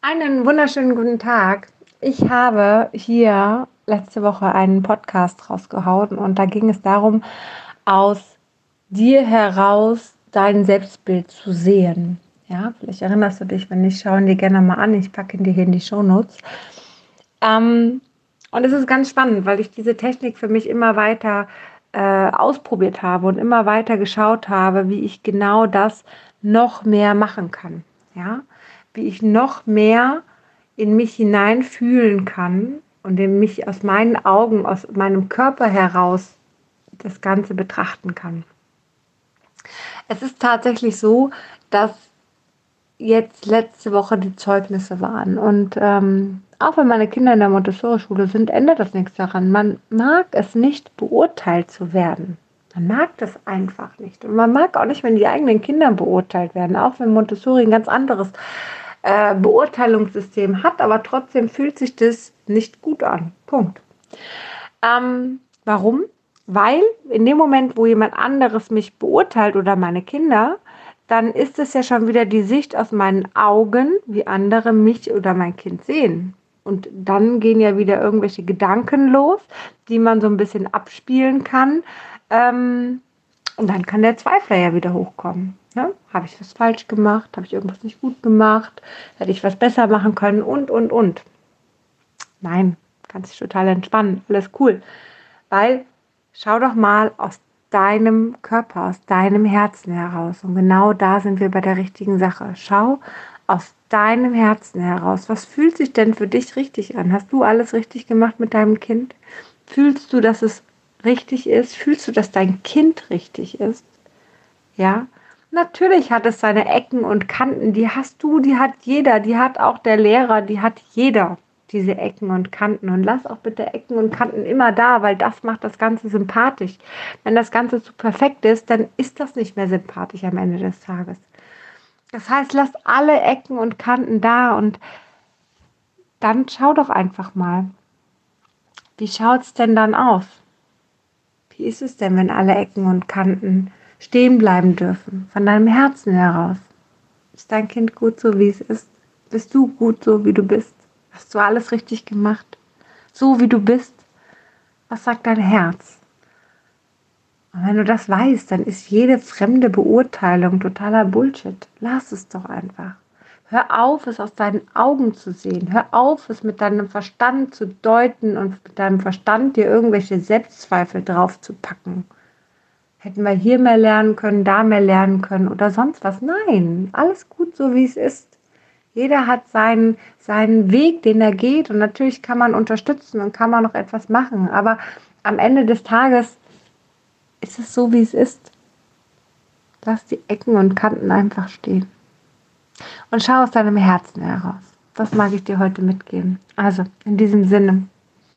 Einen wunderschönen guten Tag. Ich habe hier letzte Woche einen Podcast rausgehauen und da ging es darum, aus dir heraus dein Selbstbild zu sehen. Ja, vielleicht erinnerst du dich, wenn nicht, schauen dir gerne mal an. Ich packe ihn dir hier in die Shownotes. Ähm, und es ist ganz spannend, weil ich diese Technik für mich immer weiter äh, ausprobiert habe und immer weiter geschaut habe, wie ich genau das noch mehr machen kann. Ja, wie ich noch mehr in mich hineinfühlen kann und in mich aus meinen Augen, aus meinem Körper heraus das Ganze betrachten kann. Es ist tatsächlich so, dass jetzt letzte Woche die Zeugnisse waren und ähm, auch wenn meine Kinder in der Montessori-Schule sind, ändert das nichts daran. Man mag es nicht, beurteilt zu werden. Man mag das einfach nicht. Und man mag auch nicht, wenn die eigenen Kinder beurteilt werden, auch wenn Montessori ein ganz anderes äh, Beurteilungssystem hat, aber trotzdem fühlt sich das nicht gut an. Punkt. Ähm, warum? Weil in dem Moment, wo jemand anderes mich beurteilt oder meine Kinder, dann ist es ja schon wieder die Sicht aus meinen Augen, wie andere mich oder mein Kind sehen. Und dann gehen ja wieder irgendwelche Gedanken los, die man so ein bisschen abspielen kann. Ähm, und dann kann der Zweifler ja wieder hochkommen. Ne? Habe ich was falsch gemacht? Habe ich irgendwas nicht gut gemacht? Hätte ich was besser machen können? Und, und, und. Nein, kannst dich total entspannen. Alles cool. Weil schau doch mal aus deinem Körper, aus deinem Herzen heraus. Und genau da sind wir bei der richtigen Sache. Schau aus deinem Herzen heraus. Was fühlt sich denn für dich richtig an? Hast du alles richtig gemacht mit deinem Kind? Fühlst du, dass es richtig ist? Fühlst du, dass dein Kind richtig ist? Ja, natürlich hat es seine Ecken und Kanten. Die hast du, die hat jeder, die hat auch der Lehrer, die hat jeder diese Ecken und Kanten. Und lass auch bitte Ecken und Kanten immer da, weil das macht das Ganze sympathisch. Wenn das Ganze zu perfekt ist, dann ist das nicht mehr sympathisch am Ende des Tages. Das heißt, lass alle Ecken und Kanten da und dann schau doch einfach mal. Wie schaut es denn dann aus? Wie ist es denn, wenn alle Ecken und Kanten stehen bleiben dürfen, von deinem Herzen heraus? Ist dein Kind gut so, wie es ist? Bist du gut so, wie du bist? Hast du alles richtig gemacht? So, wie du bist? Was sagt dein Herz? Und wenn du das weißt, dann ist jede fremde Beurteilung totaler Bullshit. Lass es doch einfach. Hör auf, es aus deinen Augen zu sehen. Hör auf, es mit deinem Verstand zu deuten und mit deinem Verstand dir irgendwelche Selbstzweifel drauf zu packen. Hätten wir hier mehr lernen können, da mehr lernen können oder sonst was. Nein, alles gut so, wie es ist. Jeder hat seinen, seinen Weg, den er geht. Und natürlich kann man unterstützen und kann man noch etwas machen. Aber am Ende des Tages ist es so, wie es ist. Lass die Ecken und Kanten einfach stehen. Und schau aus deinem Herzen heraus. Das mag ich dir heute mitgeben. Also, in diesem Sinne,